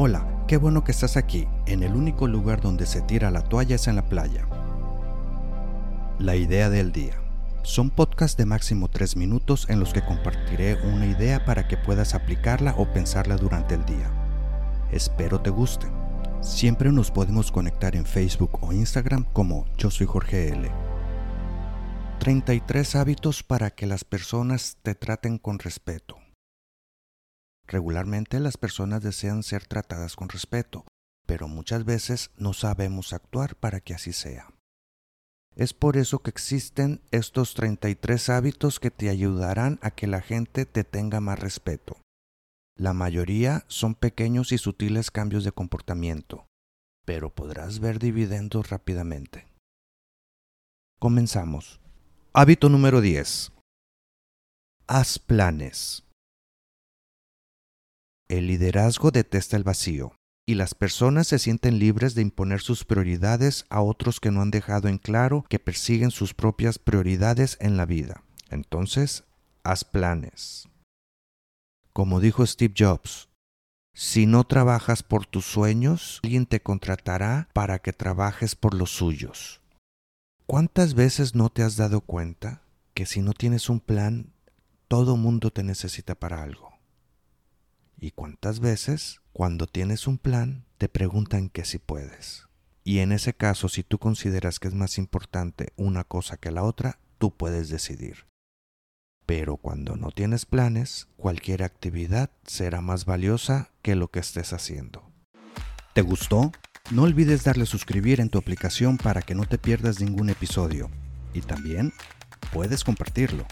Hola, qué bueno que estás aquí. En el único lugar donde se tira la toalla es en la playa. La idea del día. Son podcasts de máximo 3 minutos en los que compartiré una idea para que puedas aplicarla o pensarla durante el día. Espero te guste. Siempre nos podemos conectar en Facebook o Instagram como Yo soy Jorge L. 33 hábitos para que las personas te traten con respeto. Regularmente las personas desean ser tratadas con respeto, pero muchas veces no sabemos actuar para que así sea. Es por eso que existen estos 33 hábitos que te ayudarán a que la gente te tenga más respeto. La mayoría son pequeños y sutiles cambios de comportamiento, pero podrás ver dividendos rápidamente. Comenzamos. Hábito número 10. Haz planes. El liderazgo detesta el vacío, y las personas se sienten libres de imponer sus prioridades a otros que no han dejado en claro que persiguen sus propias prioridades en la vida. Entonces, haz planes. Como dijo Steve Jobs, si no trabajas por tus sueños, alguien te contratará para que trabajes por los suyos. ¿Cuántas veces no te has dado cuenta que si no tienes un plan, todo mundo te necesita para algo? ¿Y cuántas veces, cuando tienes un plan, te preguntan que si puedes? Y en ese caso, si tú consideras que es más importante una cosa que la otra, tú puedes decidir. Pero cuando no tienes planes, cualquier actividad será más valiosa que lo que estés haciendo. ¿Te gustó? No olvides darle suscribir en tu aplicación para que no te pierdas ningún episodio. Y también puedes compartirlo.